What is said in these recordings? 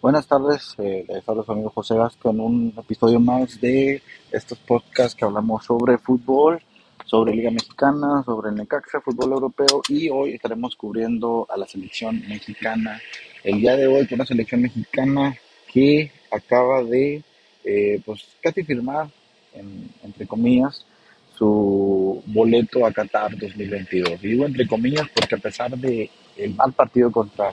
Buenas tardes, eh, les habla su amigo José Gasco en un episodio más de estos podcasts que hablamos sobre fútbol, sobre Liga Mexicana, sobre Necaxa, fútbol europeo y hoy estaremos cubriendo a la selección mexicana. El día de hoy con una selección mexicana que acaba de eh, pues casi firmar, entre comillas, su boleto a Qatar 2022. Y digo entre comillas porque a pesar de el mal partido contra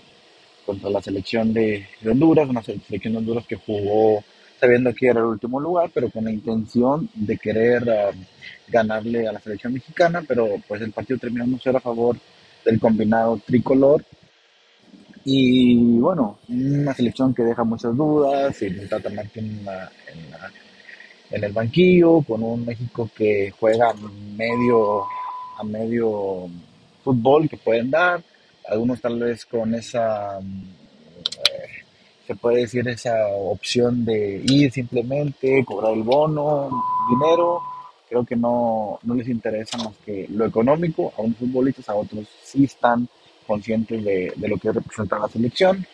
contra la selección de, Honduras, una selección de Honduras que jugó sabiendo que era el último lugar, pero con la intención de querer um, ganarle a la selección mexicana, pero pues el partido terminó no ser a favor del combinado tricolor. Y bueno, una selección que deja muchas dudas, y Tata Martín en, en, el banquillo, con un México que juega medio, a medio fútbol que pueden dar, algunos tal vez con esa, eh, se puede decir, esa opción de ir simplemente, cobrar el bono, dinero, creo que no, no les interesa más que lo económico, a unos futbolistas, a otros sí están conscientes de, de lo que representa la selección,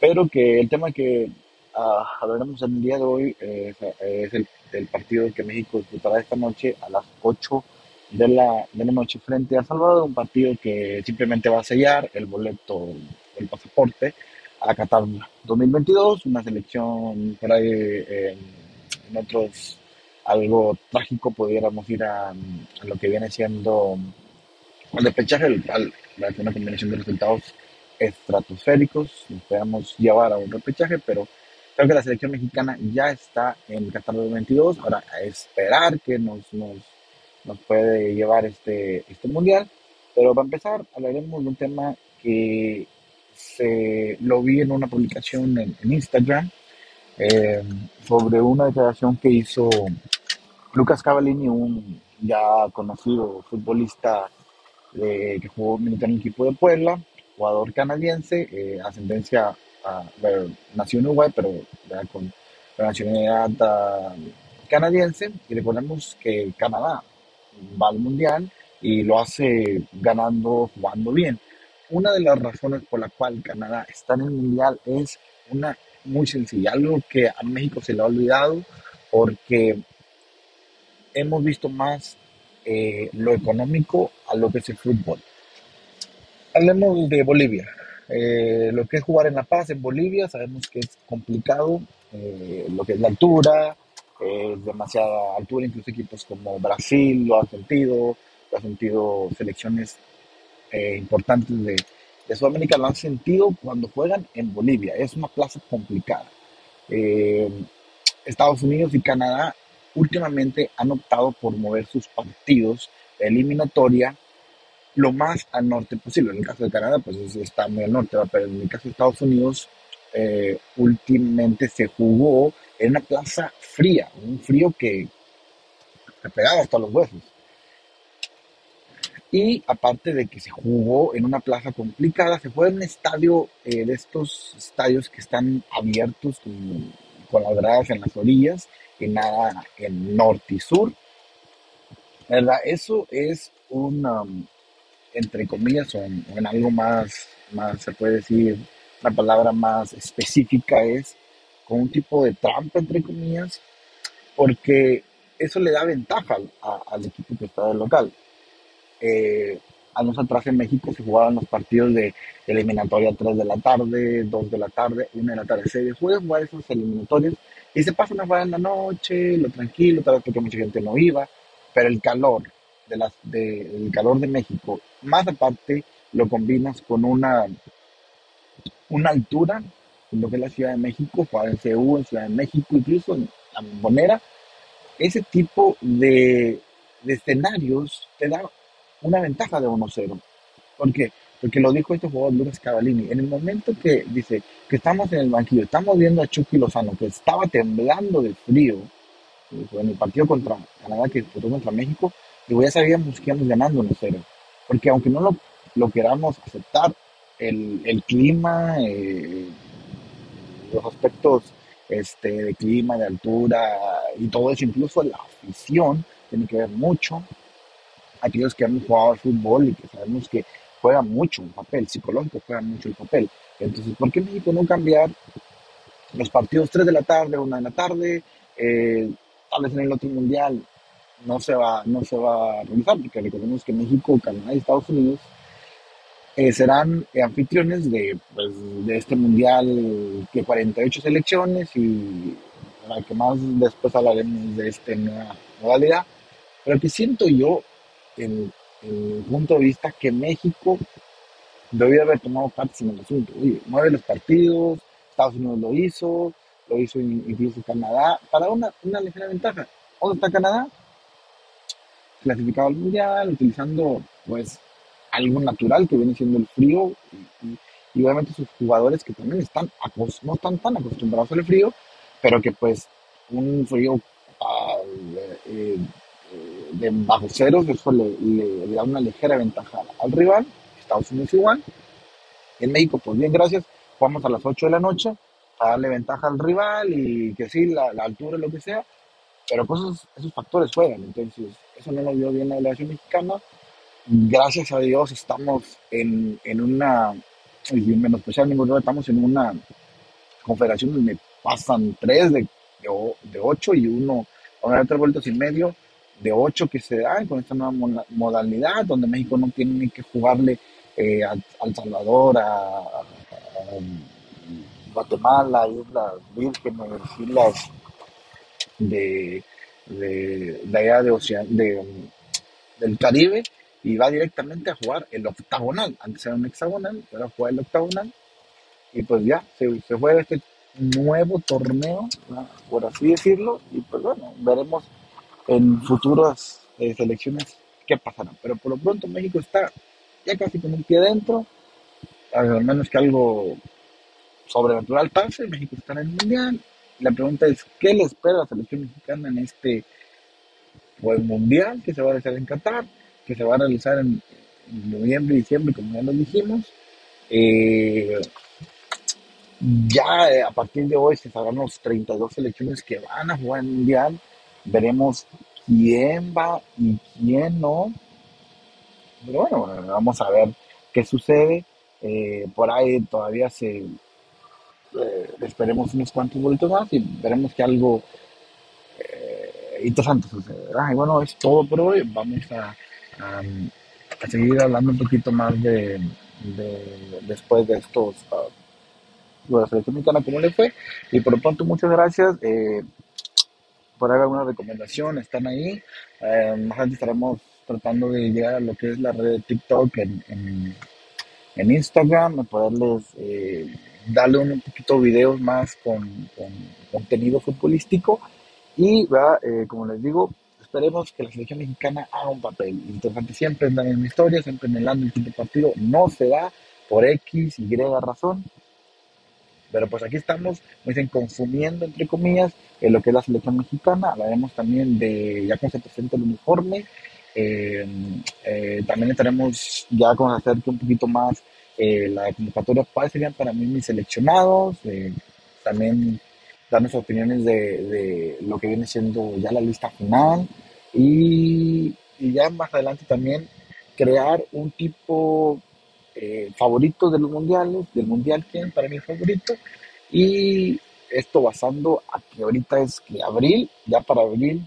pero que el tema que uh, hablaremos el día de hoy es el, el partido que México disputará esta noche a las 8 de la, de la noche frente a Salvador, un partido que simplemente va a sellar el boleto, el pasaporte a Qatar 2022, una selección por ahí en otros algo trágico pudiéramos ir a, lo que viene siendo el despechaje, el, una combinación de resultados estratosféricos, nos podemos llevar a un repechaje, pero creo que la selección mexicana ya está en Qatar 2022, ahora a esperar que nos, nos nos puede llevar este, este mundial. Pero para empezar, hablaremos de un tema que se lo vi en una publicación en, Instagram eh, sobre una declaración que hizo Lucas Cavallini, un ya conocido futbolista que jugó en el equipo de Puebla, jugador canadiense, eh, ascendencia, a, nació en Uruguay, pero con la nacionalidad ah, canadiense. Y recordemos que Canadá va al mundial y lo hace ganando, jugando bien. Una de las razones por la cual Canadá está en el mundial es una muy sencilla, algo que a México se le ha olvidado porque hemos visto más eh, lo económico a lo que es el fútbol. Hablemos de Bolivia. Eh, lo que es jugar en La Paz, en Bolivia, sabemos que es complicado, eh, lo que es la altura, es demasiada altura, incluso equipos como Brasil lo han sentido, lo han sentido selecciones eh, importantes de, de, Sudamérica, lo han sentido cuando juegan en Bolivia, es una plaza complicada. Eh, Estados Unidos y Canadá últimamente han optado por mover sus partidos de eliminatoria lo más al norte posible. En el caso de Canadá, pues está muy al norte, pero en el caso de Estados Unidos, eh, últimamente se jugó en una plaza fría, un frío que te pegaba hasta los huesos. Y aparte de que se jugó en una plaza complicada, se fue en un estadio eh, de estos estadios que están abiertos con, las gradas en las orillas, y nada en norte y sur. ¿Verdad? Eso es un, um, entre comillas, o en, algo más, más, se puede decir, la palabra más específica es con un tipo de trampa, entre comillas, porque eso le da ventaja al, equipo que está del local. Eh, años atrás en México se jugaban los partidos de, eliminatoria 3 de la tarde, 2 de la tarde, 1 de la tarde. Se dejó de jugar esos eliminatorios y se pasa una jugar en la noche, lo tranquilo, tal vez porque mucha gente no iba, pero el calor de las, de, el calor de México, más aparte lo combinas con una, una altura lo que es la Ciudad de México, jugar en CU, en Ciudad de México, incluso en la Bombonera, ese tipo de, escenarios te da una ventaja de 1-0. ¿Por qué? Porque lo dijo este jugador Lucas Cavallini. En el momento que dice que estamos en el banquillo, estamos viendo a Chucky Lozano, que estaba temblando de frío en el partido contra Canadá, que disputó contra México, y ya sabíamos que íbamos ganando 1-0. Porque aunque no lo, lo queramos aceptar, el, el clima, eh, los aspectos este, de clima, de altura y todo eso, incluso la afición, tiene que ver mucho. Aquellos que han jugado al fútbol y que sabemos que juega mucho un papel, psicológico juega mucho el papel. Entonces, ¿por qué México no cambiar los partidos 3 de la tarde, 1 de la tarde, eh, tal vez en el otro mundial no se va, no se va a realizar, porque recordemos que México, Canadá y Estados Unidos eh, serán anfitriones de, pues, de este mundial que 48 selecciones y la que más después hablaremos de esta nueva modalidad, pero que siento yo, en, el punto de vista, que México debería haber tomado parte en el asunto. Oye, mueve los partidos, Estados Unidos lo hizo, lo hizo incluso Canadá, para una, una ligera ventaja. ¿Dónde está Canadá? Clasificado al mundial, utilizando pues algo natural que viene siendo el frío y, obviamente sus jugadores que también están no están tan acostumbrados al frío, pero que pues un frío ah, eh, eh, de bajo ceros, eso le, da una ligera ventaja al rival, Estados Unidos igual. En México, pues bien, gracias, jugamos a las 8 de la noche para darle ventaja al rival y que sí, la, altura, lo que sea, pero pues esos, esos factores juegan, entonces eso no lo vio bien la delegación mexicana. Gracias a Dios estamos en, en una, y menos especial ninguno, estamos en una confederación donde pasan tres de, de, ocho y uno, a tres vueltas y medio de ocho que se dan con esta nueva modalidad, donde México no tiene ni que jugarle eh, a, El Salvador, a, Guatemala, Islas Vírgenes, Islas de, de, de allá de, Ocean, de, del Caribe, y va directamente a jugar el octagonal. Antes era un hexagonal, ahora juega el octagonal. Y pues ya, se, juega este nuevo torneo, por así decirlo, y pues bueno, veremos en futuras eh, selecciones qué pasará. Pero por lo pronto México está ya casi con un pie dentro, al menos que algo sobrenatural pase, México está en el Mundial. La pregunta es, ¿qué le espera a la selección mexicana en este pues, Mundial que se va a realizar en Qatar, que se va a realizar en, noviembre y diciembre, como ya lo dijimos? Eh, ya eh, a partir de hoy se sabrán los 32 selecciones que van a jugar en Mundial. Veremos quién va y quién no. Pero bueno, vamos a ver qué sucede. Eh, por ahí todavía se eh, esperemos unos cuantos boletos más y veremos que algo interesante sucederá. Y bueno, es todo por hoy. Vamos a, a, seguir hablando un poquito más de, después de estos uh, la selección mexicana cómo le fue. Y por lo pronto, muchas gracias eh, por haber alguna recomendación, están ahí. Eh, más adelante estaremos tratando de llegar a lo que es la red de TikTok en, en, en Instagram, poderles eh, darle un poquito de videos más con, con contenido futbolístico. Y, como les digo, esperemos que la selección mexicana haga un papel interesante siempre en la misma historia, siempre en el quinto partido. No se da por X, Y razón. Pero pues aquí estamos, me dicen, consumiendo, entre comillas, en lo que es la selección mexicana. Hablaremos también de ya cómo se presenta el uniforme. Eh, eh, también estaremos ya con hacer un poquito más eh, la convocatoria, cuáles serían para mí mis seleccionados. también darnos opiniones de, de, lo que viene siendo ya la lista final. Y, y ya más adelante también crear un tipo eh, favoritos de los mundiales, del mundial que para mí favorito. Y esto basando a que ahorita es que abril, ya para abril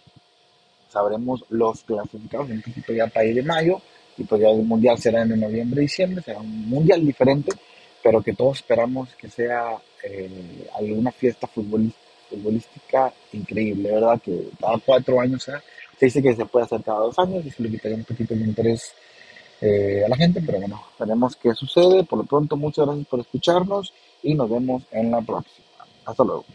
sabremos los clasificados, un poquito ya para ir de mayo, y pues ya el mundial será en noviembre, diciembre, será un mundial diferente, pero que todos esperamos que sea eh, alguna fiesta futbolística increíble, ¿verdad? Que cada cuatro años se dice que se puede hacer cada dos años, y se le quitaría un poquito el interés eh, a la gente, pero bueno, veremos qué sucede. Por lo pronto, muchas gracias por escucharnos y nos vemos en la próxima. Hasta luego.